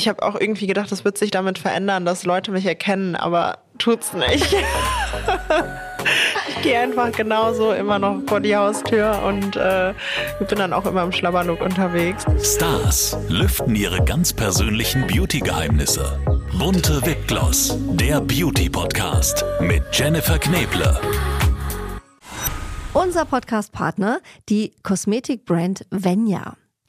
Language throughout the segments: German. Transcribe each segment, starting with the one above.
Ich habe auch irgendwie gedacht, das wird sich damit verändern, dass Leute mich erkennen, aber tut's nicht. ich gehe einfach genauso immer noch vor die Haustür und äh, bin dann auch immer im Schlabberlook unterwegs. Stars lüften ihre ganz persönlichen Beauty-Geheimnisse. Bunte Wipgloss, der Beauty-Podcast mit Jennifer Kneble. Unser Podcast-Partner, die Kosmetikbrand Venya.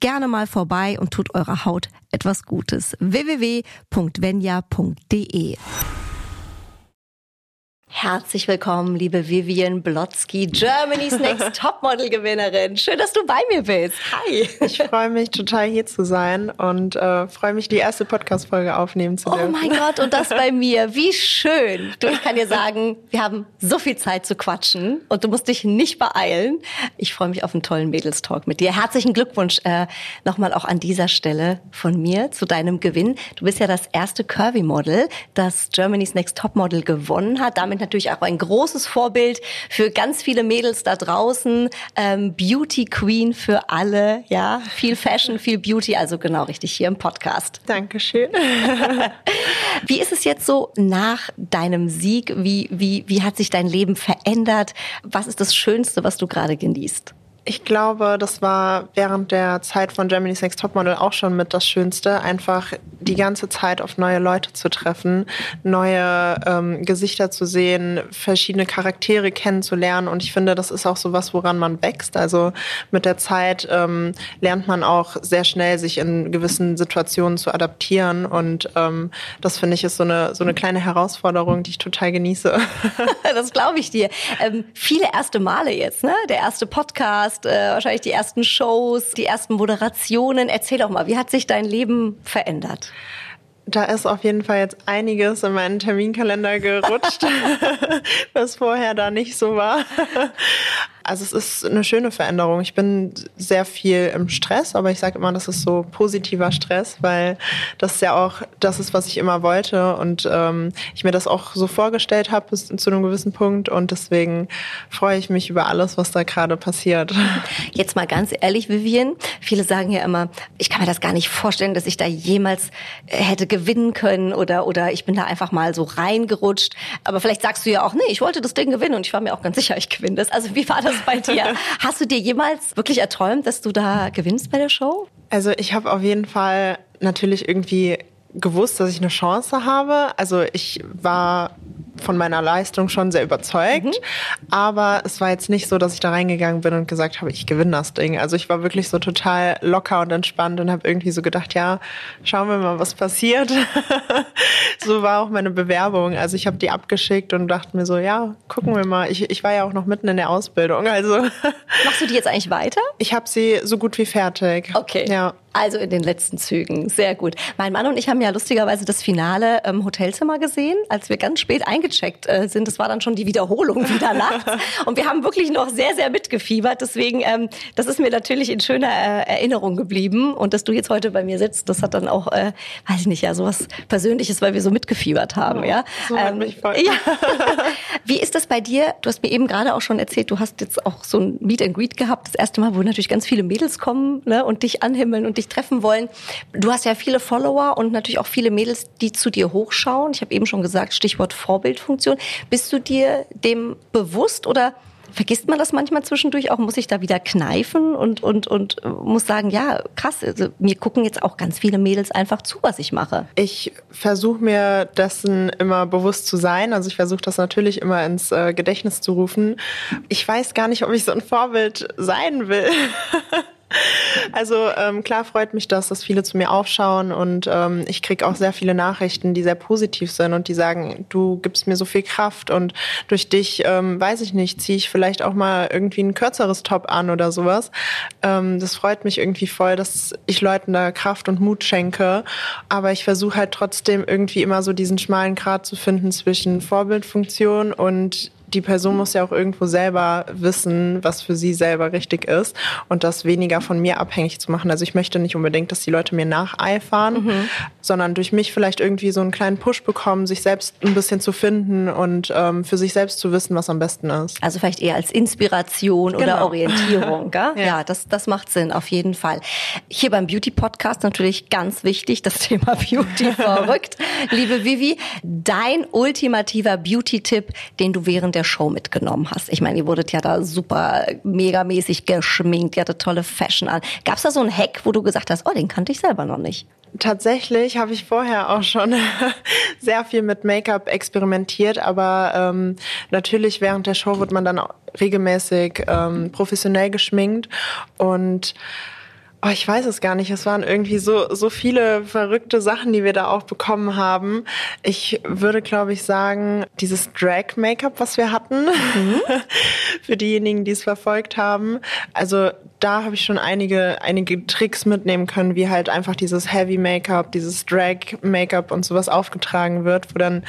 gerne mal vorbei und tut eurer Haut etwas Gutes. www.venya.de Herzlich willkommen, liebe Vivian Blotzky, Germany's Next Topmodel Gewinnerin. Schön, dass du bei mir bist. Hi. Ich freue mich total hier zu sein und äh, freue mich, die erste Podcast-Folge aufnehmen zu dürfen. Oh mein Gott, und das bei mir. Wie schön. Du, ich kann dir sagen, wir haben so viel Zeit zu quatschen und du musst dich nicht beeilen. Ich freue mich auf einen tollen Mädels-Talk mit dir. Herzlichen Glückwunsch äh, nochmal auch an dieser Stelle von mir zu deinem Gewinn. Du bist ja das erste Curvy-Model, das Germany's Next Topmodel gewonnen hat. Damit natürlich auch ein großes Vorbild für ganz viele Mädels da draußen. Ähm, Beauty Queen für alle, ja. Viel Fashion, viel Beauty, also genau richtig hier im Podcast. Dankeschön. wie ist es jetzt so nach deinem Sieg? Wie, wie, wie hat sich dein Leben verändert? Was ist das Schönste, was du gerade genießt? Ich glaube, das war während der Zeit von Germany's Next Topmodel auch schon mit das Schönste, einfach die ganze Zeit auf neue Leute zu treffen, neue ähm, Gesichter zu sehen, verschiedene Charaktere kennenzulernen. Und ich finde, das ist auch so was, woran man wächst. Also mit der Zeit ähm, lernt man auch sehr schnell, sich in gewissen Situationen zu adaptieren. Und ähm, das finde ich ist so eine so eine kleine Herausforderung, die ich total genieße. das glaube ich dir. Ähm, viele erste Male jetzt, ne? Der erste Podcast hast, äh, wahrscheinlich die ersten Shows, die ersten Moderationen. Erzähl doch mal, wie hat sich dein Leben verändert? Da ist auf jeden Fall jetzt einiges in meinen Terminkalender gerutscht, was vorher da nicht so war. Also es ist eine schöne Veränderung. Ich bin sehr viel im Stress, aber ich sage immer, das ist so positiver Stress, weil das ja auch das ist, was ich immer wollte und ähm, ich mir das auch so vorgestellt habe bis zu einem gewissen Punkt und deswegen freue ich mich über alles, was da gerade passiert. Jetzt mal ganz ehrlich, Vivian, viele sagen ja immer, ich kann mir das gar nicht vorstellen, dass ich da jemals äh, hätte gewinnen können oder oder ich bin da einfach mal so reingerutscht. Aber vielleicht sagst du ja auch, nee, ich wollte das Ding gewinnen und ich war mir auch ganz sicher, ich gewinne das. Also wie war das bei dir. Hast du dir jemals wirklich erträumt, dass du da gewinnst bei der Show? Also ich habe auf jeden Fall natürlich irgendwie gewusst, dass ich eine Chance habe. Also ich war von meiner Leistung schon sehr überzeugt. Mhm. Aber es war jetzt nicht so, dass ich da reingegangen bin und gesagt habe, ich gewinne das Ding. Also ich war wirklich so total locker und entspannt und habe irgendwie so gedacht, ja, schauen wir mal, was passiert. so war auch meine Bewerbung. Also ich habe die abgeschickt und dachte mir so, ja, gucken wir mal. Ich, ich war ja auch noch mitten in der Ausbildung. Also Machst du die jetzt eigentlich weiter? Ich habe sie so gut wie fertig. Okay. Ja. Also in den letzten Zügen. Sehr gut. Mein Mann und ich haben ja lustigerweise das Finale im Hotelzimmer gesehen, als wir ganz spät eingecheckt äh, sind. Das war dann schon die Wiederholung wieder nachts. Und wir haben wirklich noch sehr, sehr mitgefiebert. Deswegen, ähm, das ist mir natürlich in schöner äh, Erinnerung geblieben. Und dass du jetzt heute bei mir sitzt, das hat dann auch, äh, weiß ich nicht, ja, sowas Persönliches, weil wir so mitgefiebert haben. Ja. So ähm, mich voll. ja. Wie ist das bei dir? Du hast mir eben gerade auch schon erzählt, du hast jetzt auch so ein Meet and Greet gehabt. Das erste Mal, wo natürlich ganz viele Mädels kommen ne, und dich anhimmeln und dich dich treffen wollen. Du hast ja viele Follower und natürlich auch viele Mädels, die zu dir hochschauen. Ich habe eben schon gesagt, Stichwort Vorbildfunktion. Bist du dir dem bewusst oder Vergisst man das manchmal zwischendurch auch? Muss ich da wieder kneifen und, und, und muss sagen, ja, krass, also mir gucken jetzt auch ganz viele Mädels einfach zu, was ich mache. Ich versuche mir dessen immer bewusst zu sein. Also ich versuche das natürlich immer ins äh, Gedächtnis zu rufen. Ich weiß gar nicht, ob ich so ein Vorbild sein will. Also ähm, klar freut mich das, dass viele zu mir aufschauen und ähm, ich kriege auch sehr viele Nachrichten, die sehr positiv sind und die sagen, du gibst mir so viel Kraft und durch dich, ähm, weiß ich nicht, ziehe ich vielleicht auch mal irgendwie ein kürzeres Top an oder sowas. Ähm, das freut mich irgendwie voll, dass ich Leuten da Kraft und Mut schenke, aber ich versuche halt trotzdem irgendwie immer so diesen schmalen Grat zu finden zwischen Vorbildfunktion und die Person muss ja auch irgendwo selber wissen, was für sie selber richtig ist und das weniger von mir abhängig zu machen. Also ich möchte nicht unbedingt, dass die Leute mir nacheifern, mhm. sondern durch mich vielleicht irgendwie so einen kleinen Push bekommen, sich selbst ein bisschen zu finden und ähm, für sich selbst zu wissen, was am besten ist. Also vielleicht eher als Inspiration genau. oder Orientierung. Gell? ja, ja das, das macht Sinn, auf jeden Fall. Hier beim Beauty Podcast natürlich ganz wichtig, das Thema Beauty verrückt. Liebe Vivi, dein ultimativer Beauty-Tipp, den du während der Show mitgenommen hast? Ich meine, ihr wurdet ja da super megamäßig geschminkt, ihr hattet tolle Fashion an. Gab es da so einen Hack, wo du gesagt hast, oh, den kannte ich selber noch nicht? Tatsächlich habe ich vorher auch schon sehr viel mit Make-up experimentiert, aber ähm, natürlich während der Show wird man dann regelmäßig ähm, professionell geschminkt und Oh, ich weiß es gar nicht. Es waren irgendwie so, so viele verrückte Sachen, die wir da auch bekommen haben. Ich würde, glaube ich, sagen, dieses Drag-Make-up, was wir hatten, mhm. für diejenigen, die es verfolgt haben. Also da habe ich schon einige, einige Tricks mitnehmen können, wie halt einfach dieses Heavy-Make-up, dieses Drag-Make-up und sowas aufgetragen wird, wo dann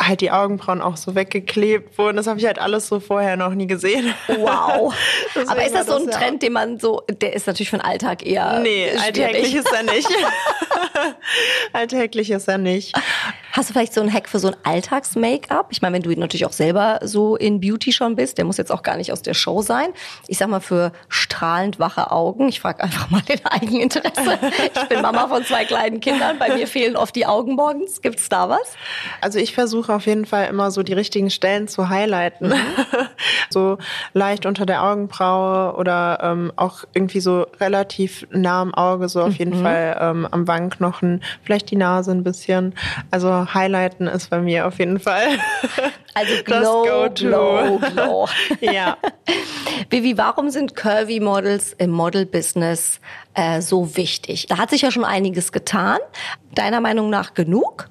halt die Augenbrauen auch so weggeklebt wurden. Das habe ich halt alles so vorher noch nie gesehen. Wow. Aber ist das so ein das, Trend, den man so, der ist natürlich für den Alltag eher. Nee, schwierig. alltäglich ist er nicht. alltäglich ist er nicht. Hast du vielleicht so einen Hack für so ein Alltags-Make-up? Ich meine, wenn du natürlich auch selber so in Beauty schon bist, der muss jetzt auch gar nicht aus der Show sein. Ich sag mal für strahlend wache Augen. Ich frage einfach mal den Eigeninteresse. Ich bin Mama von zwei kleinen Kindern. Bei mir fehlen oft die Augen morgens. Gibt's da was? Also ich versuche auf jeden Fall immer so die richtigen Stellen zu highlighten. Mhm. so leicht unter der Augenbraue oder ähm, auch irgendwie so relativ nah am Auge, so auf jeden mhm. Fall ähm, am Wangenknochen, vielleicht die Nase ein bisschen. Also Highlighten ist bei mir auf jeden Fall. Also glow, glow, glow. ja. Vivi, warum sind Curvy Models im Model-Business äh, so wichtig? Da hat sich ja schon einiges getan. Deiner Meinung nach genug?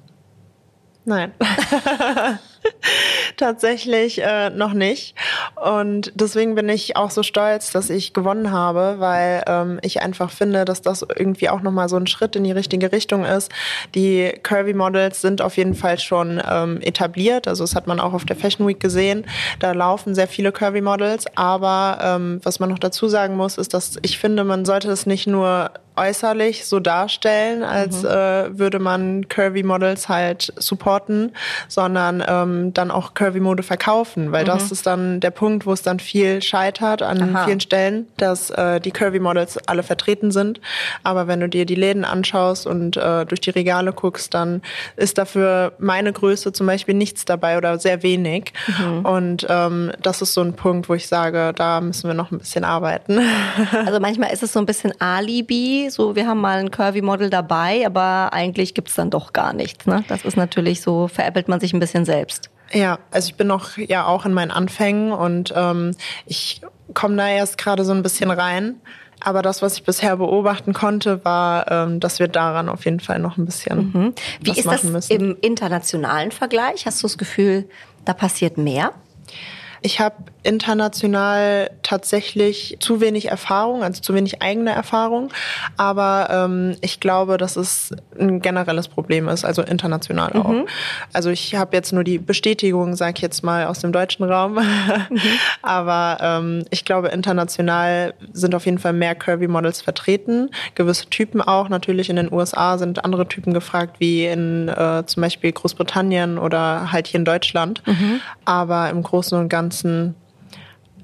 Nein. Tatsächlich äh, noch nicht. Und deswegen bin ich auch so stolz, dass ich gewonnen habe, weil ähm, ich einfach finde, dass das irgendwie auch nochmal so ein Schritt in die richtige Richtung ist. Die Curvy Models sind auf jeden Fall schon ähm, etabliert. Also das hat man auch auf der Fashion Week gesehen. Da laufen sehr viele Curvy Models. Aber ähm, was man noch dazu sagen muss, ist, dass ich finde, man sollte es nicht nur äußerlich so darstellen, als mhm. äh, würde man Curvy Models halt supporten, sondern ähm, dann auch Curvy Mode verkaufen, weil mhm. das ist dann der Punkt, wo es dann viel scheitert an Aha. vielen Stellen, dass äh, die Curvy Models alle vertreten sind. Aber wenn du dir die Läden anschaust und äh, durch die Regale guckst, dann ist dafür meine Größe zum Beispiel nichts dabei oder sehr wenig. Mhm. Und ähm, das ist so ein Punkt, wo ich sage, da müssen wir noch ein bisschen arbeiten. Also manchmal ist es so ein bisschen Alibi so wir haben mal ein Curvy-Model dabei, aber eigentlich gibt's dann doch gar nichts. Ne? Das ist natürlich so, veräppelt man sich ein bisschen selbst. Ja, also ich bin noch ja auch in meinen Anfängen und ähm, ich komme da erst gerade so ein bisschen rein. Aber das, was ich bisher beobachten konnte, war, ähm, dass wir daran auf jeden Fall noch ein bisschen. Mhm. Wie ist das müssen. im internationalen Vergleich? Hast du das Gefühl, da passiert mehr? Ich habe international tatsächlich zu wenig Erfahrung, also zu wenig eigene Erfahrung. Aber ähm, ich glaube, dass es ein generelles Problem ist, also international auch. Mhm. Also ich habe jetzt nur die Bestätigung, sag ich jetzt mal, aus dem deutschen Raum. Mhm. Aber ähm, ich glaube, international sind auf jeden Fall mehr Curvy-Models vertreten. Gewisse Typen auch. Natürlich in den USA sind andere Typen gefragt, wie in äh, zum Beispiel Großbritannien oder halt hier in Deutschland. Mhm. Aber im Großen und Ganzen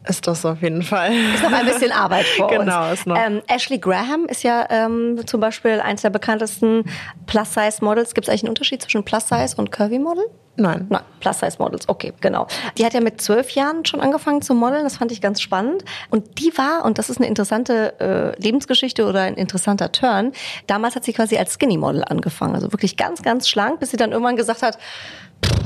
ist das auf jeden Fall. Ist noch ein bisschen Arbeit vor genau, uns. Ist noch. Ähm, Ashley Graham ist ja ähm, zum Beispiel eines der bekanntesten Plus-Size-Models. Gibt es eigentlich einen Unterschied zwischen Plus-Size und Curvy-Model? Nein. Nein, Plus-Size-Models, okay, genau. Die hat ja mit zwölf Jahren schon angefangen zu modeln, das fand ich ganz spannend. Und die war, und das ist eine interessante äh, Lebensgeschichte oder ein interessanter Turn, damals hat sie quasi als Skinny-Model angefangen, also wirklich ganz, ganz schlank, bis sie dann irgendwann gesagt hat,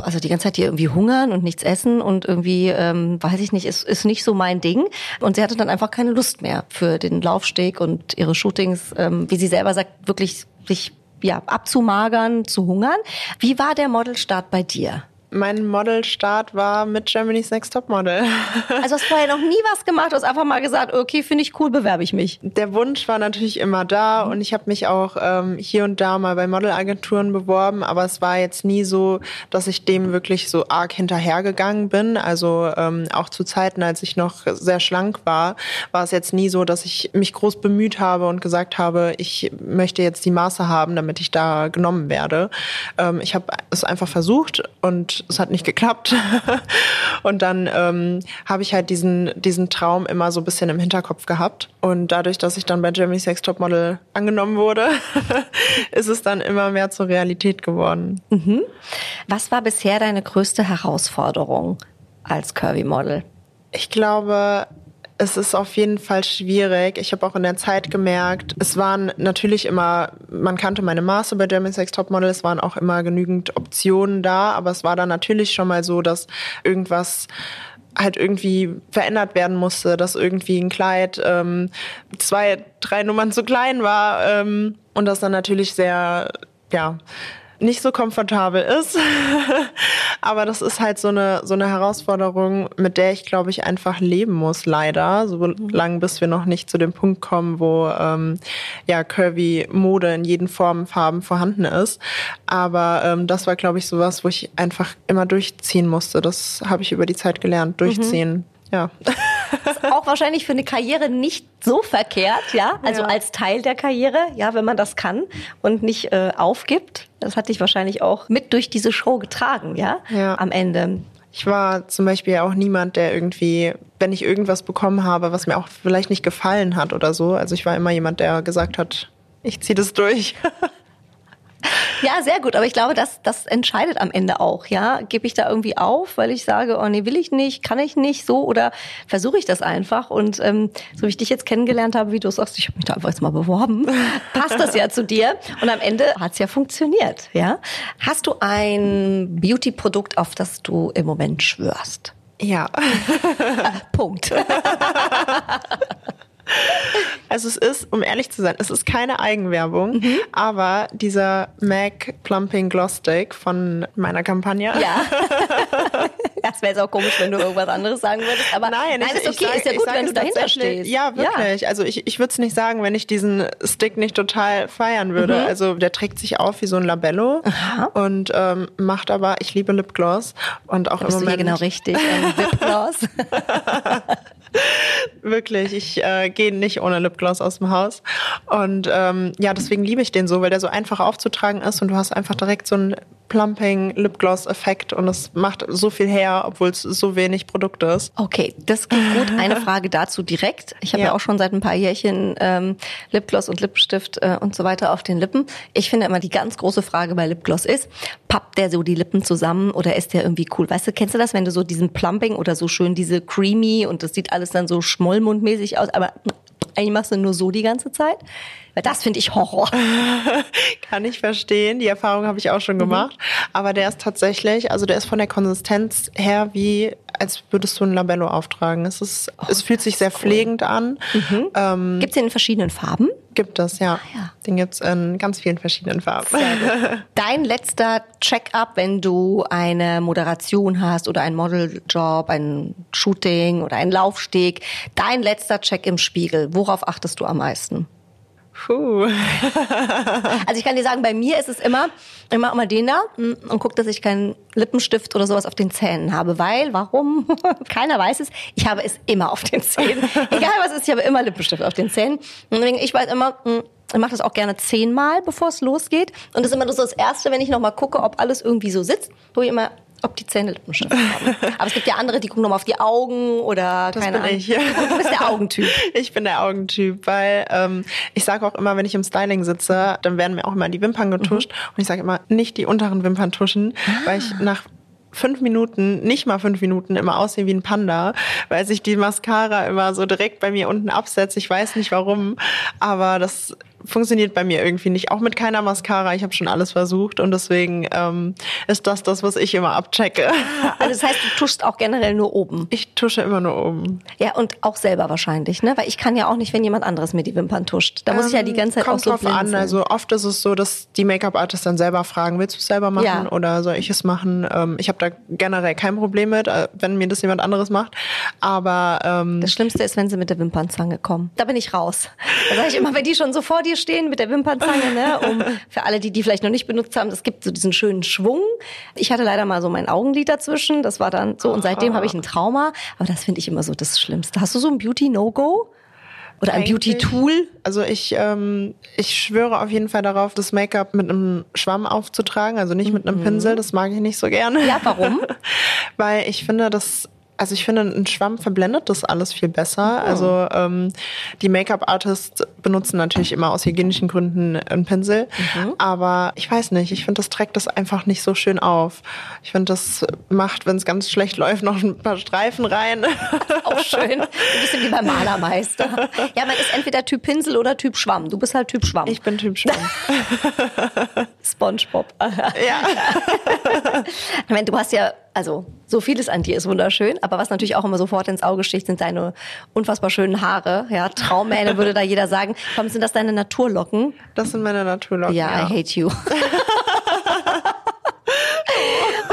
also die ganze Zeit hier irgendwie hungern und nichts essen und irgendwie, ähm, weiß ich nicht, ist, ist nicht so mein Ding. Und sie hatte dann einfach keine Lust mehr für den Laufsteg und ihre Shootings, ähm, wie sie selber sagt, wirklich sich ja, abzumagern, zu hungern. Wie war der Modelstart bei dir? Mein Modelstart war mit Germany's Next Top Model. Also hast vorher noch nie was gemacht, hast einfach mal gesagt, okay, finde ich cool, bewerbe ich mich. Der Wunsch war natürlich immer da und ich habe mich auch ähm, hier und da mal bei Modelagenturen beworben, aber es war jetzt nie so, dass ich dem wirklich so arg hinterhergegangen bin. Also ähm, auch zu Zeiten, als ich noch sehr schlank war, war es jetzt nie so, dass ich mich groß bemüht habe und gesagt habe, ich möchte jetzt die Maße haben, damit ich da genommen werde. Ähm, ich habe es einfach versucht und es hat nicht geklappt. und dann ähm, habe ich halt diesen, diesen Traum immer so ein bisschen im Hinterkopf gehabt. Und dadurch, dass ich dann bei Jeremy's Sex Topmodel angenommen wurde, ist es dann immer mehr zur Realität geworden. Mhm. Was war bisher deine größte Herausforderung als Curvy-Model? Ich glaube, es ist auf jeden Fall schwierig. Ich habe auch in der Zeit gemerkt, es waren natürlich immer, man kannte meine Maße bei German Sex Topmodel, es waren auch immer genügend Optionen da, aber es war dann natürlich schon mal so, dass irgendwas halt irgendwie verändert werden musste, dass irgendwie ein Kleid ähm, zwei, drei Nummern zu klein war ähm, und das dann natürlich sehr, ja, nicht so komfortabel ist. Aber das ist halt so eine, so eine Herausforderung, mit der ich, glaube ich, einfach leben muss, leider. So lange, bis wir noch nicht zu dem Punkt kommen, wo ähm, ja curvy Mode in jeden Formen, Farben vorhanden ist. Aber ähm, das war, glaube ich, sowas, wo ich einfach immer durchziehen musste. Das habe ich über die Zeit gelernt, durchziehen. Mhm. Ja. ist auch wahrscheinlich für eine Karriere nicht so verkehrt, ja. Also ja. als Teil der Karriere, ja, wenn man das kann und nicht äh, aufgibt. Das hat dich wahrscheinlich auch mit durch diese Show getragen, ja. ja. Am Ende. Ich war zum Beispiel auch niemand, der irgendwie, wenn ich irgendwas bekommen habe, was mir auch vielleicht nicht gefallen hat oder so. Also ich war immer jemand, der gesagt hat, ich ziehe das durch. Ja, sehr gut. Aber ich glaube, das, das entscheidet am Ende auch. Ja, gebe ich da irgendwie auf, weil ich sage, oh nee, will ich nicht, kann ich nicht, so oder versuche ich das einfach? Und ähm, so wie ich dich jetzt kennengelernt habe, wie du sagst, ich habe mich da einfach jetzt mal beworben, passt das ja zu dir. Und am Ende hat's ja funktioniert. Ja, hast du ein Beauty-Produkt, auf das du im Moment schwörst? Ja. Punkt. Also es ist, um ehrlich zu sein, es ist keine Eigenwerbung, mhm. aber dieser MAC Plumping Gloss Stick von meiner Kampagne. Ja. das wäre jetzt auch komisch, wenn du irgendwas anderes sagen würdest. Aber nein, nein ich, ist okay, sag, ist ja gut, wenn du dahinter stehst. Ja, wirklich. Ja. Also ich, ich würde es nicht sagen, wenn ich diesen Stick nicht total feiern würde. Mhm. Also der trägt sich auf wie so ein Labello Aha. und ähm, macht aber, ich liebe Lipgloss und auch da bist im Moment. Du hier genau richtig, ähm, Lipgloss. Wirklich, ich äh, gehe nicht ohne Lipgloss aus dem Haus. Und ähm, ja, deswegen liebe ich den so, weil der so einfach aufzutragen ist und du hast einfach direkt so einen Plumping Lipgloss-Effekt und es macht so viel her, obwohl es so wenig Produkt ist. Okay, das geht gut. Eine Frage dazu direkt. Ich habe ja. ja. auch schon seit ein paar Jährchen ähm, Lipgloss und Lippenstift äh, und so weiter auf den Lippen. Ich finde immer die ganz große Frage bei Lipgloss ist, pappt der so die Lippen zusammen oder ist der irgendwie cool? Weißt du, kennst du das, wenn du so diesen Plumping oder so schön diese creamy und das sieht alles dann so schmollmundmäßig aus, aber eigentlich machst du nur so die ganze Zeit. Weil das finde ich Horror. Kann ich verstehen. Die Erfahrung habe ich auch schon mhm. gemacht. Mhm. Aber der ist tatsächlich, also der ist von der Konsistenz her wie, als würdest du ein Labello auftragen. Es ist, oh, es fühlt sich sehr cool. pflegend an. Mhm. Ähm, Gibt es den in verschiedenen Farben? Gibt es, ja. Ah, ja. Den gibt es in ganz vielen verschiedenen Farben. Dein letzter Check-up, wenn du eine Moderation hast oder einen Modeljob, ein Shooting oder einen Laufsteg. Dein letzter Check im Spiegel. Worauf achtest du am meisten? Puh. also ich kann dir sagen, bei mir ist es immer, ich mache immer den da und gucke, dass ich keinen Lippenstift oder sowas auf den Zähnen habe. Weil, warum? Keiner weiß es. Ich habe es immer auf den Zähnen. Egal was ist, ich habe immer Lippenstift auf den Zähnen. Und deswegen, ich weiß immer, hm, ich mache das auch gerne zehnmal, bevor es losgeht. Und das ist immer so das Erste, wenn ich nochmal gucke, ob alles irgendwie so sitzt, wo ich immer ob die Zähne Lippenstift haben. Aber es gibt ja andere, die gucken nochmal auf die Augen oder das keine Ahnung. Ich. Du bist der Augentyp. Ich bin der Augentyp, weil ähm, ich sage auch immer, wenn ich im Styling sitze, dann werden mir auch immer die Wimpern getuscht. Mhm. Und ich sage immer, nicht die unteren Wimpern tuschen, ah. weil ich nach fünf Minuten, nicht mal fünf Minuten, immer aussehe wie ein Panda, weil sich die Mascara immer so direkt bei mir unten absetzt. Ich weiß nicht warum, aber das funktioniert bei mir irgendwie nicht. Auch mit keiner Mascara. Ich habe schon alles versucht und deswegen ähm, ist das das, was ich immer abchecke. Also das heißt, du tuschst auch generell nur oben. Ich tusche immer nur oben. Ja, und auch selber wahrscheinlich, ne? Weil ich kann ja auch nicht, wenn jemand anderes mir die Wimpern tuscht. Da muss ich ja die ganze Zeit Kommt auch so drauf an. Also oft ist es so, dass die Make-up-Artists dann selber fragen, willst du es selber machen Ja. oder soll ich es machen? Ähm, ich habe da generell kein Problem mit, äh, wenn mir das jemand anderes macht. Aber ähm, Das Schlimmste ist, wenn sie mit der Wimpernzange kommen. Da bin ich raus. Da sage ich immer, wenn die schon so vor dir stehen mit der Wimpernzange, ne, um für alle, die die vielleicht noch nicht benutzt haben, es gibt so diesen schönen Schwung. Ich hatte leider mal so mein Augenlid dazwischen, das war dann so und seitdem habe ich ein Trauma, aber das finde ich immer so das Schlimmste. Hast du so ein Beauty No-Go? Oder ein Beauty-Tool? Also ich, ähm, ich schwöre auf jeden Fall darauf, das Make-up mit einem Schwamm aufzutragen, also nicht mit einem Pinsel. Das mag ich nicht so gerne. Mhm. Ja, warum? Weil ich finde, das, also ich finde, ein Schwamm verblendet das alles viel besser. Oh. Also ähm, die Make-up-Artists benutzen natürlich immer aus hygienischen Gründen einen Pinsel. Mhm. Aber ich weiß nicht, ich finde, das trägt das einfach nicht so schön auf. Ich finde, das macht, wenn es ganz schlecht läuft, noch ein paar Streifen rein. Auch schön. Ein bisschen wie beim Malermeister. Ja, man ist entweder Typ Pinsel oder Typ Schwamm. Du bist halt Typ Schwamm. Ich bin Typ Schwamm. Spongebob. ja. Ich meine, du hast ja, also so vieles an dir ist wunderschön, aber was natürlich auch immer sofort ins Auge sticht, sind deine unfassbar schönen Haare. Ja, Traummähne würde da jeder sagen. Warum sind das deine Naturlocken? Das sind meine Naturlocken. Ja, I hate you.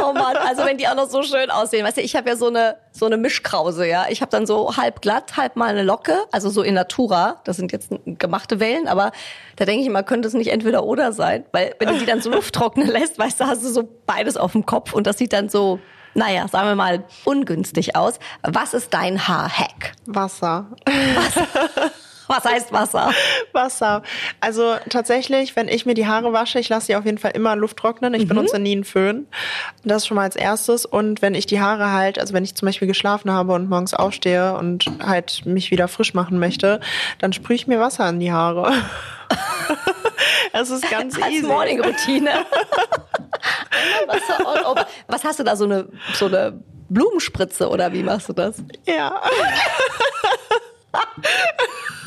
Oh Mann, also wenn die auch noch so schön aussehen. Weißt du, ich habe ja so eine so eine Mischkrause, ja. Ich habe dann so halb glatt, halb mal eine Locke, also so in Natura. Das sind jetzt gemachte Wellen, aber da denke ich immer, könnte es nicht entweder oder sein, weil wenn du die dann so Luft trocknen lässt, weißt du, hast du so beides auf dem Kopf und das sieht dann so naja, sagen wir mal, ungünstig aus. Was ist dein Haarhack? Wasser. Was heißt Wasser? Wasser. Also tatsächlich, wenn ich mir die Haare wasche, ich lasse sie auf jeden Fall immer Luft trocknen. Ich benutze nie einen Föhn. Das schon mal als erstes. Und wenn ich die Haare halt, also wenn ich zum Beispiel geschlafen habe und morgens aufstehe und halt mich wieder frisch machen möchte, dann sprühe ich mir Wasser in die Haare. Es ist ganz Als easy. Morning-Routine. Einmal Wasser over. Was hast du da, so eine, so eine Blumenspritze oder wie machst du das? Ja.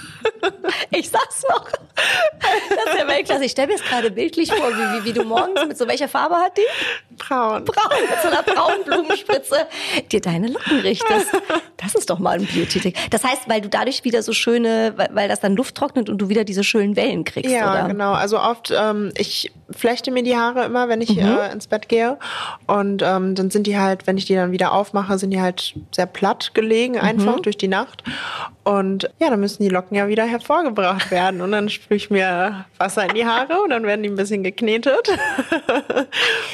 Ich sag's noch. Das ist ja Weltklasse. Ich stelle mir jetzt gerade bildlich vor, wie, wie, wie du morgens mit so welcher Farbe hat die? Braun. Braun, mit so einer braunen Blumenspritze dir deine Locken richtest. Das ist doch mal ein Beauty-Tick. Das heißt, weil du dadurch wieder so schöne, weil, das dann Luft trocknet und du wieder diese schönen Wellen kriegst, Ja, oder? genau. Also oft, ähm, ich flechte mir die Haare immer, wenn Mhm. ich äh, ins Bett gehe. Und ähm, dann sind die halt, wenn ich die dann wieder aufmache, sind die halt sehr platt gelegen, einfach Mhm. durch die Nacht. Und ja, dann müssen die Locken ja wieder hervorgebracht werden. Und dann sprühe ich mir Wasser in die Haare und dann werden die ein bisschen geknetet.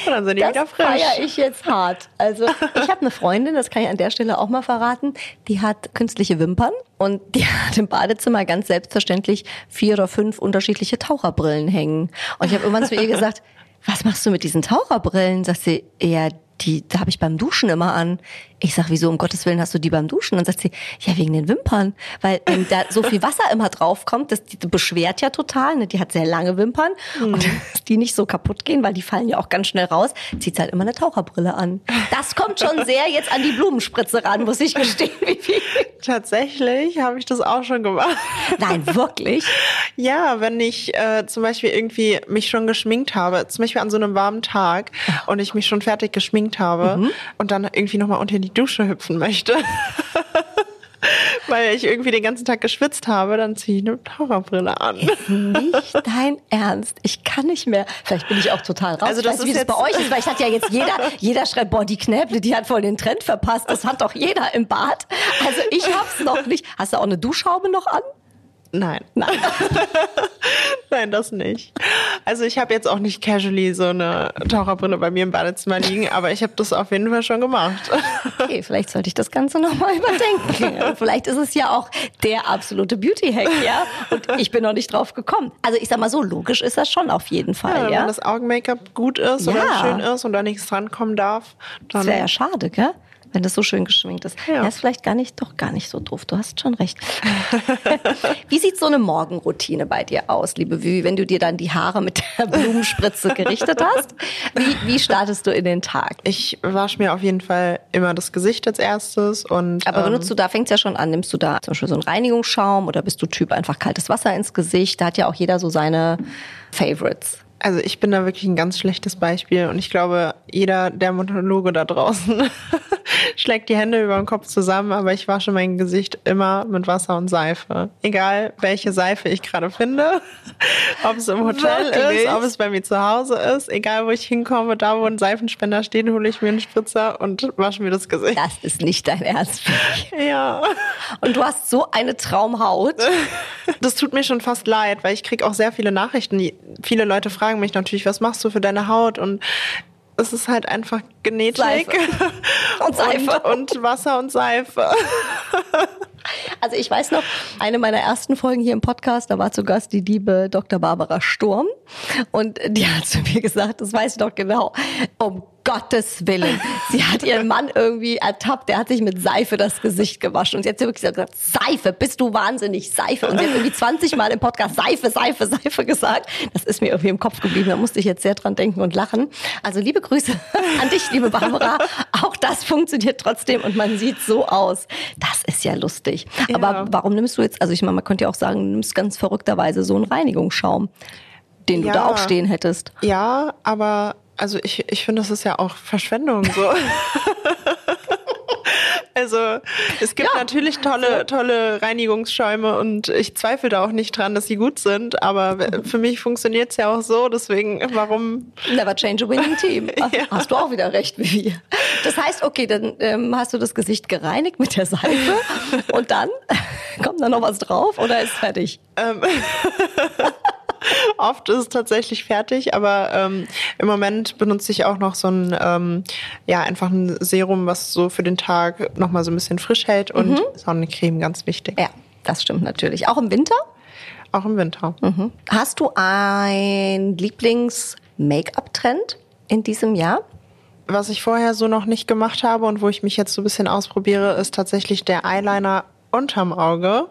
und dann sind die Das feiere ich jetzt hart. Also ich habe eine Freundin, das kann ich an der Stelle auch mal verraten, die hat künstliche Wimpern und die hat im Badezimmer ganz selbstverständlich vier oder fünf unterschiedliche Taucherbrillen hängen. Und ich habe irgendwann zu ihr gesagt, was machst du mit diesen Taucherbrillen? Sagt sie, ja, die da habe ich beim Duschen immer an. Ich sag, wieso um Gottes Willen hast du die beim Duschen? Dann sagt sie, ja, wegen den Wimpern. Weil wenn da so viel Wasser immer draufkommt, das die beschwert ja total. Ne? Die hat sehr lange Wimpern und dass die nicht so kaputt gehen, weil die fallen ja auch ganz schnell raus, zieht halt immer eine Taucherbrille an. Das kommt schon sehr jetzt an die Blumenspritze ran, muss ich gestehen. Tatsächlich habe ich das auch schon gemacht. Nein, wirklich. Ja, wenn ich äh, zum Beispiel irgendwie mich schon geschminkt habe, zum Beispiel an so einem warmen Tag und ich mich schon fertig geschminkt habe und dann irgendwie nochmal unter die Dusche hüpfen möchte, weil ich irgendwie den ganzen Tag geschwitzt habe, dann ziehe ich eine Taucherbrille an. Nicht dein Ernst. Ich kann nicht mehr. Vielleicht bin ich auch total raus. Also das ich weiß, wie ist das bei euch ist. Vielleicht hat ja jetzt jeder, jeder schreibt, boah, die Knäble, die hat voll den Trend verpasst. Das hat doch jeder im Bad. Also ich hab's noch nicht. Hast du auch eine Duschhaube noch an? Nein. Nein. Nein, das nicht. Also ich habe jetzt auch nicht casually so eine Taucherbrille bei mir im Badezimmer liegen, aber ich habe das auf jeden Fall schon gemacht. Okay, vielleicht sollte ich das Ganze nochmal überdenken. Vielleicht ist es ja auch der absolute Beauty-Hack, ja? Und ich bin noch nicht drauf gekommen. Also ich sag mal so, logisch ist das schon auf jeden Ja, Fall, wenn ja? das Augen-Make-up gut ist Ja. oder schön ist und da nichts drankommen darf, dann Das wäre ja schade, gell? Wenn das so schön geschminkt ist. Ja. Er ist vielleicht gar nicht, doch gar nicht so doof. Du hast schon recht. wie sieht so eine Morgenroutine bei dir aus, liebe Vivi, wenn du dir dann die Haare mit der Blumenspritze gerichtet hast? Wie, wie startest du in den Tag? Ich wasche mir auf jeden Fall immer das Gesicht als erstes und. Aber benutzt ähm, du da, fängt's ja schon an, nimmst du da zum Beispiel so einen Reinigungsschaum oder bist du Typ einfach kaltes Wasser ins Gesicht? Da hat ja auch jeder so seine Favorites. Also ich bin da wirklich ein ganz schlechtes Beispiel und ich glaube, jeder Dermatologe da draußen schlägt die Hände über den Kopf zusammen, aber ich wasche mein Gesicht immer mit Wasser und Seife. Egal, welche Seife ich gerade finde, ob es im Hotel wirklich? ist, ob es bei mir zu Hause ist, egal wo ich hinkomme, da wo ein Seifenspender steht, hole ich mir einen Spritzer und wasche mir das Gesicht. Das ist nicht dein Ernst. ja. Und du hast so eine Traumhaut. Das tut mir schon fast leid, weil ich kriege auch sehr viele Nachrichten. Viele Leute fragen, fragen mich natürlich, was machst du für deine Haut? Und es ist halt einfach Genetik Seife. und Seife und, und Wasser und Seife. Also ich weiß noch, eine meiner ersten Folgen hier im Podcast, da war zu Gast die liebe Dr. Barbara Sturm und die hat zu mir gesagt, das weiß ich doch genau, um Gottes Willen. Sie hat ihren Mann irgendwie ertappt, der hat sich mit Seife das Gesicht gewaschen. Und sie hat wirklich gesagt, Seife, bist du wahnsinnig, Seife. Und sie hat irgendwie 20 Mal im Podcast Seife, Seife, Seife gesagt. Das ist mir irgendwie im Kopf geblieben. Da musste ich jetzt sehr dran denken und lachen. Also liebe Grüße an dich, liebe Barbara. Auch das funktioniert trotzdem und man sieht so aus. Das ist ja lustig. Aber ja. warum nimmst du jetzt, also ich meine, man könnte ja auch sagen, du nimmst ganz verrückterweise so einen Reinigungsschaum, den ja. du da auch stehen hättest. Ja, aber also ich, ich finde, das ist ja auch Verschwendung so. Also es gibt ja. natürlich tolle, tolle Reinigungsschäume und ich zweifle da auch nicht dran, dass sie gut sind, aber für mich funktioniert es ja auch so, deswegen warum... Never change a winning team. ja. Hast du auch wieder recht wie wir. Das heißt, okay, dann ähm, hast du das Gesicht gereinigt mit der Seife und dann kommt da noch was drauf oder ist fertig? Ähm Oft ist es tatsächlich fertig, aber ähm, im Moment benutze ich auch noch so ein, ähm, ja, einfach ein Serum, was so für den Tag nochmal so ein bisschen frisch hält und mhm. Sonnencreme ganz wichtig. Ja, das stimmt natürlich. Auch im Winter? Auch im Winter. Mhm. Hast du ein Lieblings-Make-up-Trend in diesem Jahr? Was ich vorher so noch nicht gemacht habe und wo ich mich jetzt so ein bisschen ausprobiere, ist tatsächlich der Eyeliner unterm Auge.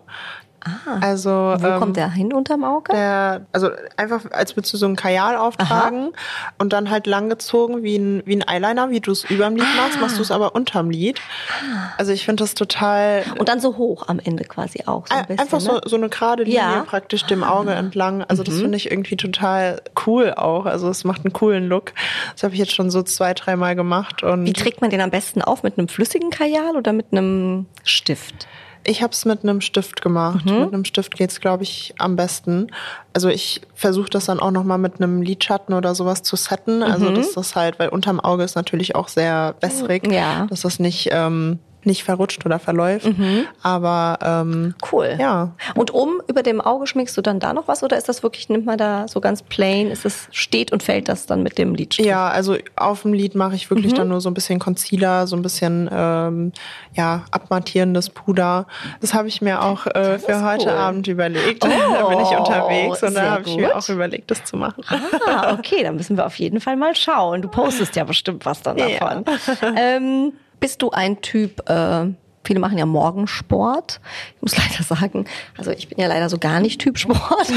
Ah, also wo ähm, kommt der hin unterm Auge? Der, also einfach als würdest du so einen Kajal auftragen Aha. und dann halt langgezogen wie ein, wie ein Eyeliner, wie du es überm Lid ah. machst, machst du es aber unterm Lid. Ah. Also ich finde das total... Und dann so hoch am Ende quasi auch so ein bisschen, Einfach so, ne? so eine gerade Linie ja. praktisch dem Auge entlang. Also mhm. das finde ich irgendwie total cool auch. Also es macht einen coolen Look. Das habe ich jetzt schon so zwei, dreimal gemacht. Und wie trägt man den am besten auf? Mit einem flüssigen Kajal oder mit einem Stift? Ich habe es mit einem Stift gemacht. Mhm. Mit einem Stift geht's, glaube ich, am besten. Also ich versuche das dann auch nochmal mit einem Lidschatten oder sowas zu setten. Also mhm. dass das halt, weil unterm Auge ist natürlich auch sehr wässrig, ja. dass das nicht ähm, nicht verrutscht oder verläuft. Mhm. Aber ähm, cool. Ja. Und um über dem Auge schminkst du dann da noch was oder ist das wirklich, nimmt man da so ganz plain, ist es steht und fällt das dann mit dem Lid? Ja, also auf dem Lid mache ich wirklich mhm. dann nur so ein bisschen Concealer, so ein bisschen ähm, ja, abmattierendes Puder. Das habe ich mir auch äh, für heute cool. Abend überlegt. Oh, da bin ich unterwegs und da habe ich mir auch überlegt, das zu machen. Ah, okay, dann müssen wir auf jeden Fall mal schauen. Du postest ja bestimmt was dann davon. Ja. Ähm, bist du ein Typ, äh, viele machen ja Morgensport. Ich muss leider sagen, also ich bin ja leider so gar nicht Typ Sport.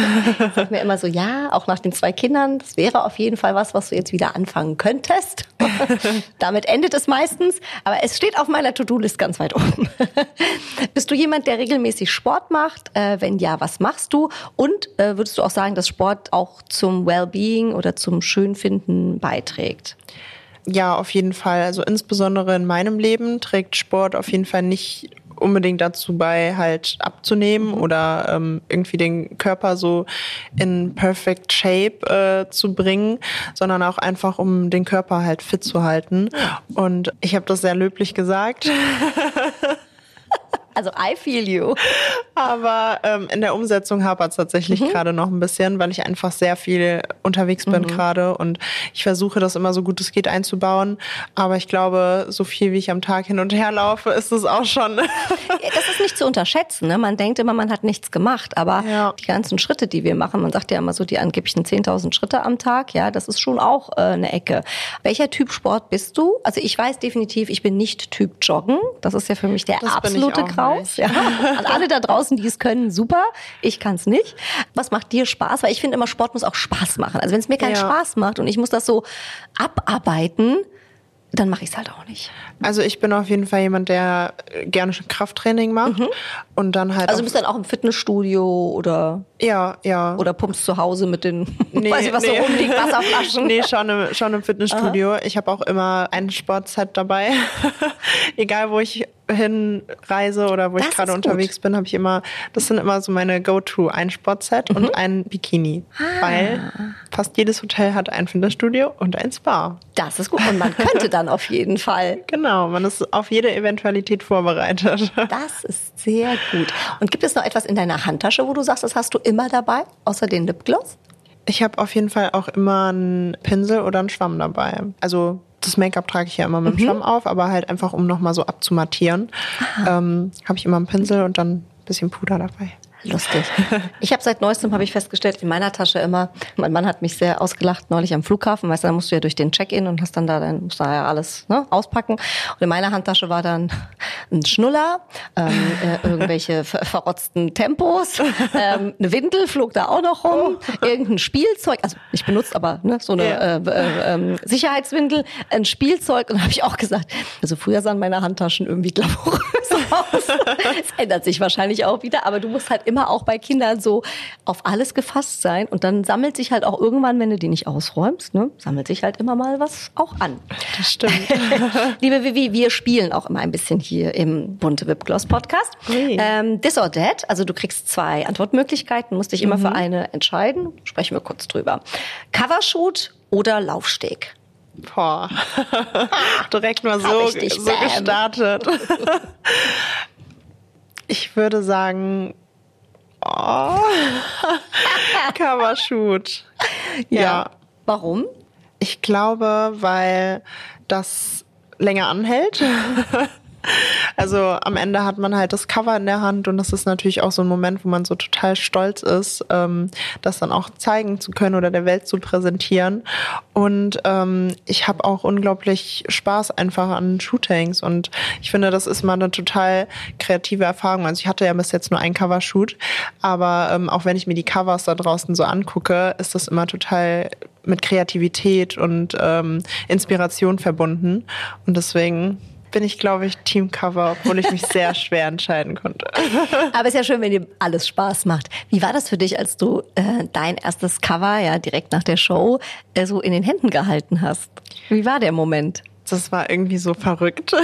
Ich sag mir immer so, ja, auch nach den zwei Kindern, das wäre auf jeden Fall was, was du jetzt wieder anfangen könntest. Damit endet es meistens, aber es steht auf meiner To-Do-List ganz weit oben. Bist du jemand, der regelmäßig Sport macht? Äh, wenn ja, was machst du? Und äh, würdest du auch sagen, dass Sport auch zum Wellbeing oder zum Schönfinden beiträgt? Ja, auf jeden Fall. Also insbesondere in meinem Leben trägt Sport auf jeden Fall nicht unbedingt dazu bei, halt abzunehmen mhm. oder ähm, irgendwie den Körper so in perfect shape äh, zu bringen, sondern auch einfach, um den Körper halt fit zu halten. Und ich habe das sehr löblich gesagt. Also I feel you. Aber ähm, in der Umsetzung hapert es tatsächlich mhm. gerade noch ein bisschen, weil ich einfach sehr viel unterwegs bin mhm. gerade und ich versuche das immer so gut es geht einzubauen. Aber ich glaube, so viel wie ich am Tag hin und her laufe, ist es auch schon. das ist nicht zu unterschätzen. Ne? Man denkt immer, man hat nichts gemacht, aber Ja. die ganzen Schritte, die wir machen, man sagt ja immer so die angeblichen 10.000 Schritte am Tag, ja, das ist schon auch äh, eine Ecke. Welcher Typ Sport bist du? Also ich weiß definitiv, ich bin nicht Typ Joggen. Das ist ja für mich der Das absolute auch Nicht. Ja. An alle da draußen, die es können, super. Ich kann es nicht. Was macht dir Spaß? Weil ich finde immer, Sport muss auch Spaß machen. Also wenn es mir keinen Ja. Spaß macht und ich muss das so abarbeiten, dann mache ich es halt auch nicht. Also ich bin auf jeden Fall jemand, der gerne Krafttraining macht und dann halt Also bist dann auch im Fitnessstudio oder ja, ja. oder pumpst zu Hause mit den, weiß ich was so rumliegt, Wasserflaschen. Nee, schon im, schon im Fitnessstudio. Ich habe auch immer ein Sportset dabei. Egal, wo ich hinreise oder wo Das ich gerade unterwegs bin, habe ich immer, das sind immer so meine Go-To, ein Sportset Mhm. und ein Bikini. Ah. Weil fast jedes Hotel hat ein Fitnessstudio und ein Spa. Das ist gut. Und man könnte dann auf jeden Fall. Genau, man ist auf jede Eventualität vorbereitet. Das ist sehr gut. Und gibt es noch etwas in deiner Handtasche, wo du sagst, das hast du immer dabei, außer den Lipgloss? Ich habe auf jeden Fall auch immer einen Pinsel oder einen Schwamm dabei. Also das Make-up trage ich ja immer mit dem Schwamm auf, aber halt einfach, um nochmal so abzumattieren, ähm, habe ich immer einen Pinsel und dann ein bisschen Puder dabei. Lustig. Ich habe seit neuestem habe ich festgestellt in meiner Tasche immer. Mein Mann hat mich sehr ausgelacht neulich am Flughafen. Weißt du, da musst du ja durch den Check-in und hast dann da dann musst du da ja alles ne, auspacken. Und in meiner Handtasche war dann ein Schnuller, ähm, äh, irgendwelche ver verrotzten Tempos, ähm, eine Windel flog da auch noch rum, irgendein Spielzeug, also nicht benutzt, aber ne, so eine Ja. äh, äh, ähm, Sicherheitswindel, ein Spielzeug. Und habe ich auch gesagt, also früher sahen meine Handtaschen irgendwie glamourös aus. Es ändert sich wahrscheinlich auch wieder, aber du musst halt immer auch bei Kindern so auf alles gefasst sein. Und dann sammelt sich halt auch irgendwann, wenn du die nicht ausräumst, ne, sammelt sich halt immer mal was auch an. Das stimmt. Liebe Vivi, wir spielen auch immer ein bisschen hier im Bunte Wipgloss Podcast. Ui. Ähm, this or that, also du kriegst zwei Antwortmöglichkeiten, musst dich immer Mhm. für eine entscheiden. Sprechen wir kurz drüber. Covershoot oder Laufsteg? Boah. Direkt mal so, so gestartet. Ich würde sagen, oh, Covershoot. ja. Warum? Ich glaube, weil das länger anhält. Also am Ende hat man halt das Cover in der Hand und das ist natürlich auch so ein Moment, wo man so total stolz ist, ähm, das dann auch zeigen zu können oder der Welt zu präsentieren. Und ähm, ich habe auch unglaublich Spaß einfach an Shootings und ich finde, das ist mal eine total kreative Erfahrung. Also ich hatte ja bis jetzt nur ein Covershoot, aber ähm, auch wenn ich mir die Covers da draußen so angucke, ist das immer total mit Kreativität und ähm, Inspiration verbunden. Und deswegen bin ich, glaube ich, Teamcover, obwohl ich mich sehr schwer entscheiden konnte. Aber ist ja schön, wenn dir alles Spaß macht. Wie war das für dich, als du äh, dein erstes Cover ja direkt nach der Show äh, so in den Händen gehalten hast? Wie war der Moment? Das war irgendwie so verrückt.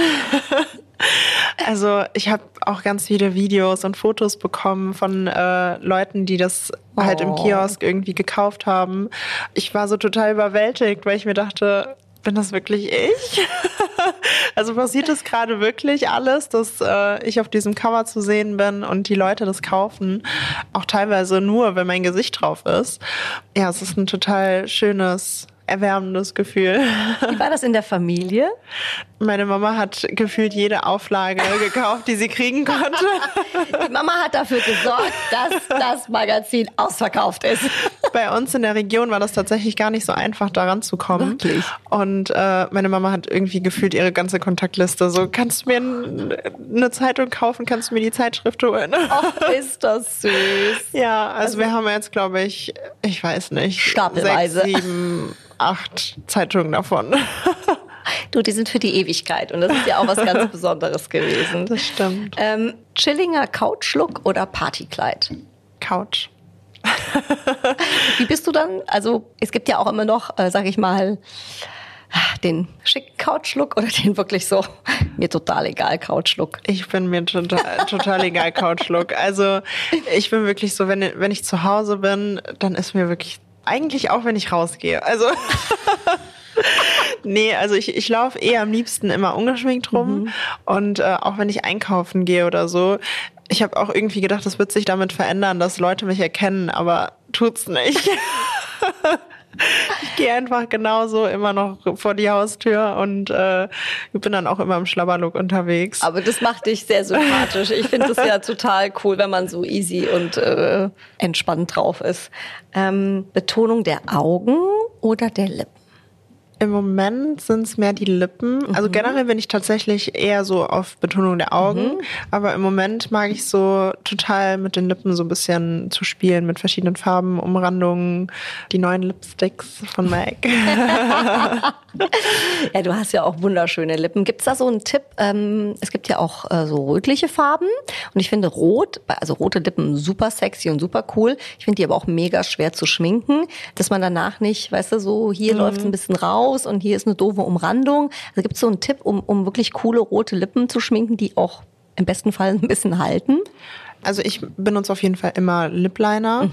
Also ich habe auch ganz viele Videos und Fotos bekommen von äh, Leuten, die das halt im Oh. Kiosk irgendwie gekauft haben. Ich war so total überwältigt, weil ich mir dachte, bin das wirklich ich? also passiert es gerade wirklich alles, dass äh, ich auf diesem Cover zu sehen bin und die Leute das kaufen, auch teilweise nur, wenn mein Gesicht drauf ist. Ja, es ist ein total schönes, erwärmendes Gefühl. Wie war das in der Familie? Meine Mama hat gefühlt jede Auflage gekauft, die sie kriegen konnte. Die Mama hat dafür gesorgt, dass das Magazin ausverkauft ist. Bei uns in der Region war das tatsächlich gar nicht so einfach, daran zu kommen. Wirklich? Und äh, meine Mama hat irgendwie gefühlt ihre ganze Kontaktliste. So, kannst du mir eine Zeitung kaufen? Kannst du mir die Zeitschrift holen? Och, ist das süß. Ja, also, wir haben jetzt, glaube ich, ich weiß nicht, Stapelweise. sechs, sieben, acht Zeitungen davon. Du, die sind für die Ewigkeit und das ist ja auch was ganz Besonderes gewesen. Das stimmt. Ähm, Chillinger Couchlook oder Partykleid? Couch. Wie bist du dann? Also es gibt ja auch immer noch, äh, sag ich mal, den schicken Couchlook oder den wirklich so mir total egal Couchlook. Ich bin mir total, total egal, Couchlook. Also ich bin wirklich so, wenn, wenn ich zu Hause bin, dann ist mir wirklich, eigentlich auch, wenn ich rausgehe. Also nee, also ich, ich laufe eh am liebsten immer ungeschminkt rum. Und äh, auch wenn ich einkaufen gehe oder so, ich habe auch irgendwie gedacht, das wird sich damit verändern, dass Leute mich erkennen, aber tut's nicht. Ich gehe einfach genauso immer noch vor die Haustür und äh, bin dann auch immer im Schlabberlook unterwegs. Aber das macht dich sehr sympathisch. Ich finde es ja total cool, wenn man so easy und äh, entspannt drauf ist. Ähm, Betonung der Augen oder der Lippen? Im Moment sind es mehr die Lippen. Also generell bin ich tatsächlich eher so auf Betonung der Augen. Aber im Moment mag ich so total mit den Lippen so ein bisschen zu spielen mit verschiedenen Farben, Umrandungen, die neuen Lipsticks von MAC. Ja, du hast ja auch wunderschöne Lippen. Gibt's da so einen Tipp? Ähm, es gibt ja auch äh, so rötliche Farben und ich finde rot, also rote Lippen super sexy und super cool. Ich finde die aber auch mega schwer zu schminken, dass man danach nicht, weißt du, so hier Mhm. läuft's ein bisschen raus und hier ist eine doofe Umrandung. Also gibt's so einen Tipp, um, um wirklich coole rote Lippen zu schminken, die auch im besten Fall ein bisschen halten? Also ich benutze auf jeden Fall immer Lip Liner.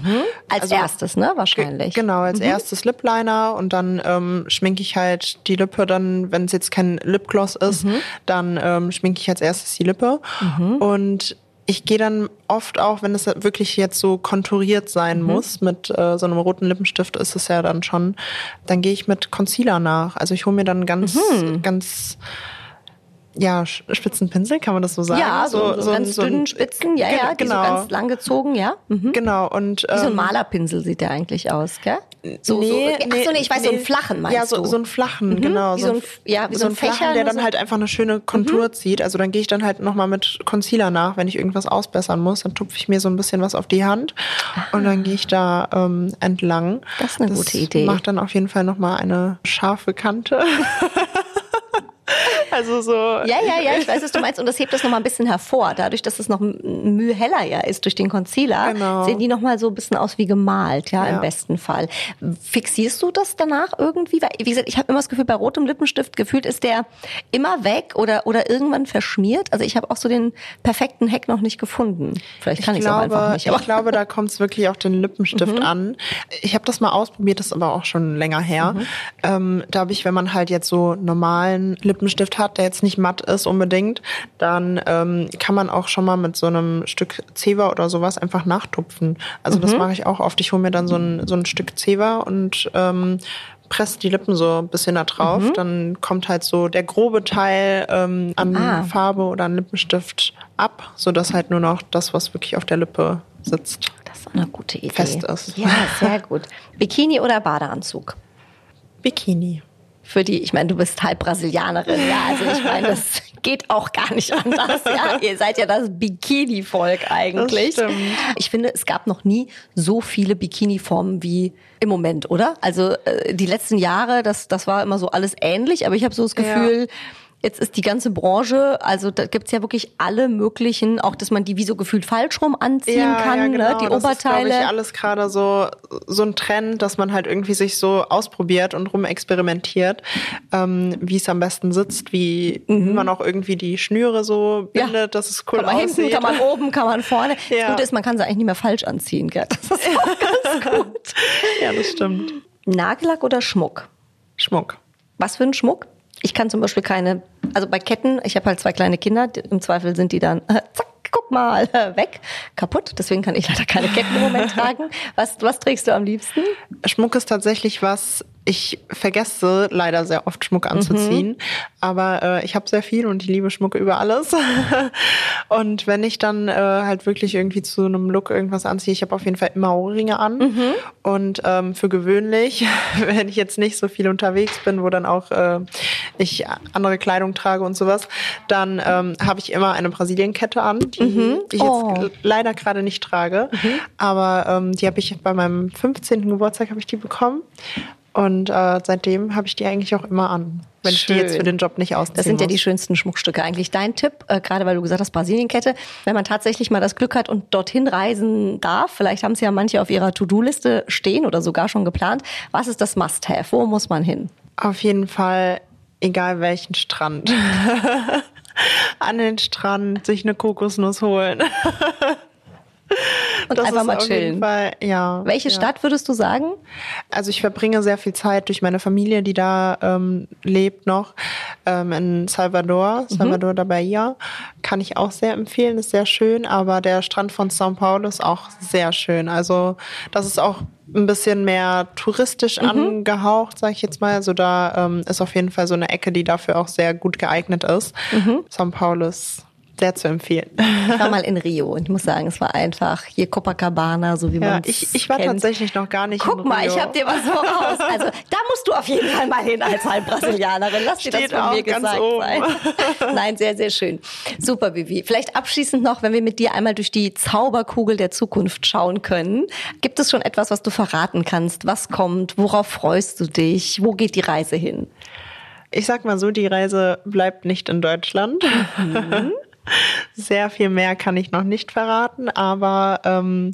Als Also- erstes, ne? Wahrscheinlich. Genau, als erstes Lip Liner und dann ähm, schminke ich halt die Lippe dann, wenn es jetzt kein Lipgloss ist, dann ähm, schminke ich als erstes die Lippe. Und ich gehe dann oft auch, wenn es wirklich jetzt so konturiert sein muss, mit äh, so einem roten Lippenstift ist es ja dann schon, dann gehe ich mit Concealer nach. Also ich hole mir dann ganz, ganz ja, Spitzenpinsel, kann man das so sagen? Ja, so, so, ein- ganz so dünnen Spitzen, ja, ja, die so ganz lang gezogen, ja. Mhm. Genau, und Wie so ein ähm, Malerpinsel sieht der eigentlich aus, gell? So, nee, so, ach so, nee, ich weiß, so einen nee. flachen meinst Ja, so, du? so einen flachen, genau. wie so so ein, ja, wie so so ein ein flachen, Fächer, der dann so- halt einfach eine schöne Kontur zieht. Also dann gehe ich dann halt nochmal mit Concealer nach, wenn ich irgendwas ausbessern muss. Dann tupfe ich mir so ein bisschen was auf die Hand und dann gehe ich da ähm, entlang. Das ist eine gute Idee. macht dann auf jeden Fall nochmal eine scharfe Kante. also so... Ja, ja, ja, ich weiß, was du meinst. Und das hebt das nochmal ein bisschen hervor. Dadurch, dass es noch Mühe heller ja ist durch den Concealer, Genau. sehen die nochmal so ein bisschen aus wie gemalt, ja, im Ja. besten Fall. Fixierst du das danach irgendwie? Weil, wie gesagt, ich habe immer das Gefühl, bei rotem Lippenstift gefühlt ist der immer weg oder, oder irgendwann verschmiert. Also ich habe auch so den perfekten Hack noch nicht gefunden. Vielleicht kann ich es auch einfach nicht. Aber Mhm. ich glaube, da kommt es wirklich auf den Lippenstift an. Ich habe das mal ausprobiert, das ist aber auch schon länger her. Mhm. Ähm, da habe ich, wenn man halt jetzt so normalen Lippenstift hat, der jetzt nicht matt ist unbedingt, dann ähm, kann man auch schon mal mit so einem Stück Zewa oder sowas einfach nachtupfen. Also Mhm. das mache ich auch oft. Ich hole mir dann so ein, so ein Stück Zewa und ähm, presse die Lippen so ein bisschen da drauf. Mhm. Dann kommt halt so der grobe Teil ähm, an Ah. Farbe oder an Lippenstift ab, sodass halt nur noch das, was wirklich auf der Lippe sitzt. das ist eine gute Idee. Fest ist. Ja, sehr gut. Bikini oder Badeanzug? Bikini. Für die, ich meine, du bist halb Brasilianerin, ja, also ich meine, das geht auch gar nicht anders, ja. Ihr seid ja das Bikini-Volk eigentlich. Ich finde, es gab noch nie so viele Bikini-Formen wie im Moment, oder? Also äh, die letzten Jahre, das, das war immer so alles ähnlich, aber ich habe so das Ja. Jetzt ist die ganze Branche, also da gibt's ja wirklich alle möglichen, auch dass man die wie so gefühlt falsch rum anziehen kann, ne? die Das ist, glaub Oberteile. ich, alles gerade so, so ein Trend, dass man halt irgendwie sich so ausprobiert und rumexperimentiert, ähm, wie es am besten sitzt, wie man auch irgendwie die Schnüre so Mhm. Ja. bindet, dass es cool kann man aussieht. hinten, kann man oben, kann man vorne. Das Ja. Gute ist, man kann sie eigentlich nicht mehr falsch anziehen, gell? Das ist auch ganz gut. ja, das stimmt. Nagellack oder Schmuck? Schmuck. Was für ein Schmuck? Ich kann zum Beispiel keine, also bei Ketten, ich habe halt zwei kleine Kinder, im Zweifel sind die dann, äh, zack, guck mal, äh, weg, kaputt. Deswegen kann ich leider keine Ketten im Moment tragen. Was, was trägst du am liebsten? Schmuck ist tatsächlich was, ich vergesse leider sehr oft Schmuck anzuziehen, aber äh, ich habe sehr viel und ich liebe Schmuck über alles. und wenn ich dann äh, halt wirklich irgendwie zu einem Look irgendwas anziehe, ich habe auf jeden Fall immer Ohrringe an. Und ähm, für gewöhnlich, wenn ich jetzt nicht so viel unterwegs bin, wo dann auch äh, ich andere Kleidung trage und sowas, dann ähm, habe ich immer eine Brasilienkette an, die ich Oh. jetzt leider gerade nicht trage. Aber ähm, die habe ich bei meinem 15. Geburtstag habe ich die bekommen. Und äh, seitdem habe ich die eigentlich auch immer an, wenn ich die Schön. jetzt für den Job nicht ausziehen Das sind ja die muss. schönsten Schmuckstücke eigentlich. Dein Tipp, äh, gerade weil du gesagt hast, Brasilienkette, wenn man tatsächlich mal das Glück hat und dorthin reisen darf, vielleicht haben es ja manche auf ihrer To-Do-Liste stehen oder sogar schon geplant. Was ist das Must-Have? Wo muss man hin? Auf jeden Fall, egal welchen Strand. an den Strand, sich eine Kokosnuss holen. Und Das einfach mal chillen. Fall, ja. Welche ja. Stadt würdest du sagen? Also ich verbringe sehr viel Zeit durch meine Familie, die da ähm, lebt noch, ähm, in Salvador, Salvador da Bahia. Kann ich auch sehr empfehlen, ist sehr schön, aber der Strand von São Paulo ist auch sehr schön. Also das ist auch ein bisschen mehr touristisch Mhm. angehaucht, sage ich jetzt mal. Also da ähm, ist auf jeden Fall so eine Ecke, die dafür auch sehr gut geeignet ist. Mhm. São Paulo ist sehr zu empfehlen. Ich war mal in Rio und ich muss sagen, es war einfach hier Copacabana, so wie Ja, man ich, ich war kennt. tatsächlich noch gar nicht Guck mal, ich habe dir was voraus. Also da musst du auf jeden Fall mal hin als Halbbrasilianerin. Lass dir das Steht von mir gesagt oben. sein. Nein, sehr, sehr schön. Super, Vivi. Vielleicht abschließend noch, wenn wir mit dir einmal durch die Zauberkugel der Zukunft schauen können. Gibt es schon etwas, was du verraten kannst? Was kommt? Worauf freust du dich? Wo geht die Reise hin? Ich sag mal so, die Reise bleibt nicht in Deutschland. Mhm. Sehr viel mehr kann ich noch nicht verraten, aber ähm,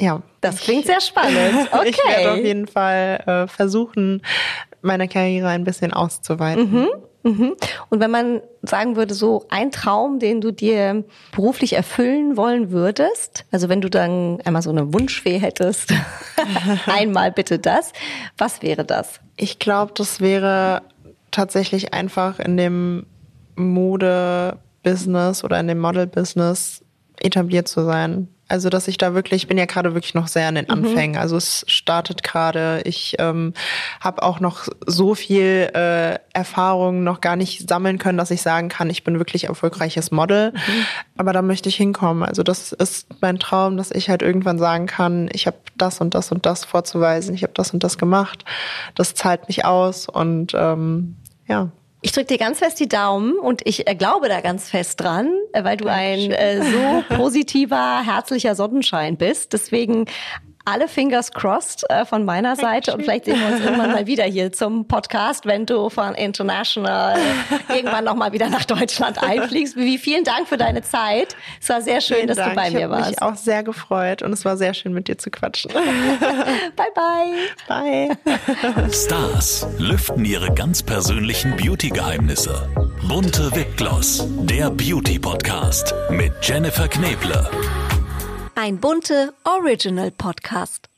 ja. Das klingt sehr spannend. Okay. Ich werde auf jeden Fall äh, versuchen, meine Karriere ein bisschen auszuweiten. Mhm. Und wenn man sagen würde, so ein Traum, den du dir beruflich erfüllen wollen würdest, also wenn du dann einmal so eine Wunschfee hättest, einmal bitte das, was wäre das? Ich glaube, das wäre tatsächlich einfach in dem Mode-Business oder in dem Model-Business etabliert zu sein. Also, dass ich da wirklich, ich bin ja gerade wirklich noch sehr an den Anfängen. Also es startet gerade. Ich ähm, habe auch noch so viel äh, Erfahrung noch gar nicht sammeln können, dass ich sagen kann, ich bin wirklich erfolgreiches Model. Aber da möchte ich hinkommen. Also das ist mein Traum, dass ich halt irgendwann sagen kann, ich habe das und das und das vorzuweisen, ich habe das und das gemacht. Das zahlt mich aus und ähm, ja. Ich drücke dir ganz fest die Daumen und ich äh, glaube da ganz fest dran, äh, weil du ein äh, so positiver, herzlicher Sonnenschein bist. Deswegen alle Fingers crossed äh, von meiner Seite und vielleicht sehen wir uns irgendwann mal wieder hier zum Podcast, wenn du von International irgendwann noch mal wieder nach Deutschland einfliegst. Vivi, vielen Dank für deine Zeit. Es war sehr schön, Vielen dass Dank. du bei ich mir habe warst. mich auch sehr gefreut und es war sehr schön mit dir zu quatschen. Bye bye. Bye. Stars lüften ihre ganz persönlichen Beauty-Geheimnisse. Bunte Wipgloss, der Beauty-Podcast mit Jennifer Kneble. Ein bunte Original Podcast.